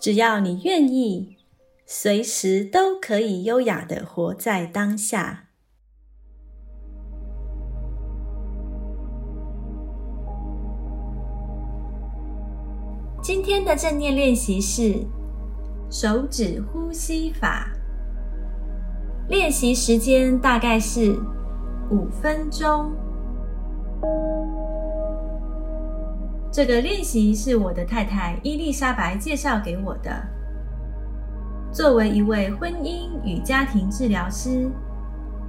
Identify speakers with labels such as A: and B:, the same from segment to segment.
A: 只要你愿意，随时都可以优雅的活在当下。今天的正念练习是手指呼吸法，练习时间大概是五分钟。这个练习是我的太太伊丽莎白介绍给我的。作为一位婚姻与家庭治疗师，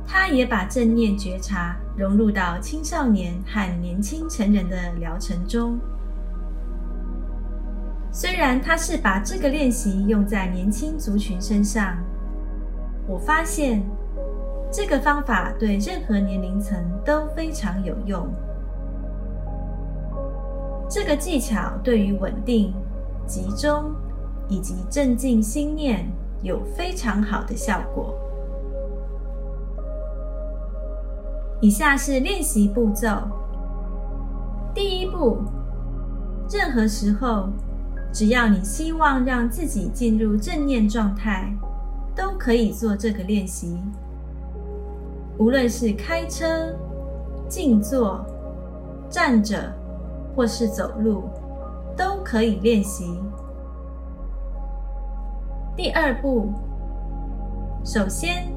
A: 她也把正念觉察融入到青少年和年轻成人的疗程中。虽然她是把这个练习用在年轻族群身上，我发现。这个方法对任何年龄层都非常有用。这个技巧对于稳定、集中以及镇静心念有非常好的效果。以下是练习步骤：第一步，任何时候，只要你希望让自己进入正念状态，都可以做这个练习。无论是开车、静坐、站着，或是走路，都可以练习。第二步，首先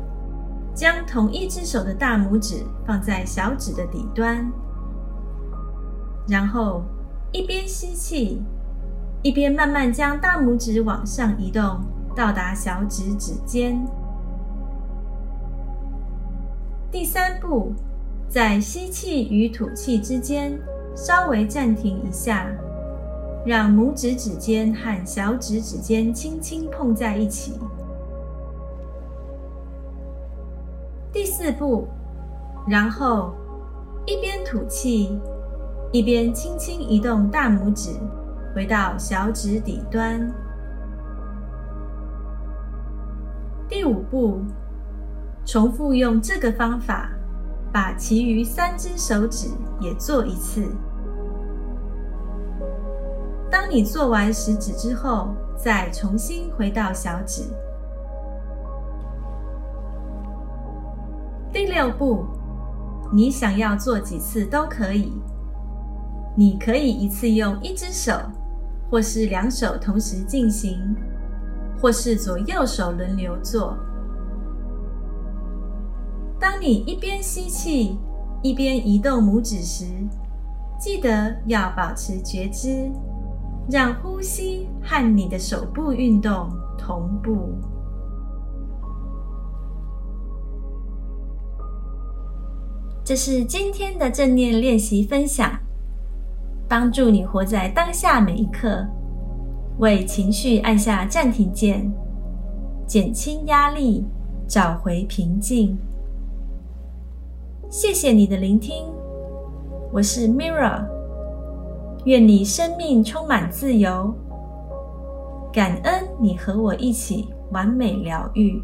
A: 将同一只手的大拇指放在小指的底端，然后一边吸气，一边慢慢将大拇指往上移动，到达小指指尖。第三步，在吸气与吐气之间稍微暂停一下，让拇指指尖和小指指尖轻轻碰在一起。第四步，然后一边吐气，一边轻轻移动大拇指，回到小指底端。第五步。重复用这个方法，把其余三只手指也做一次。当你做完食指之后，再重新回到小指。第六步，你想要做几次都可以。你可以一次用一只手，或是两手同时进行，或是左右手轮流做。当你一边吸气一边移动拇指时，记得要保持觉知，让呼吸和你的手部运动同步。这是今天的正念练习分享，帮助你活在当下每一刻，为情绪按下暂停键，减轻压力，找回平静。谢谢你的聆听，我是 Mira，愿你生命充满自由，感恩你和我一起完美疗愈。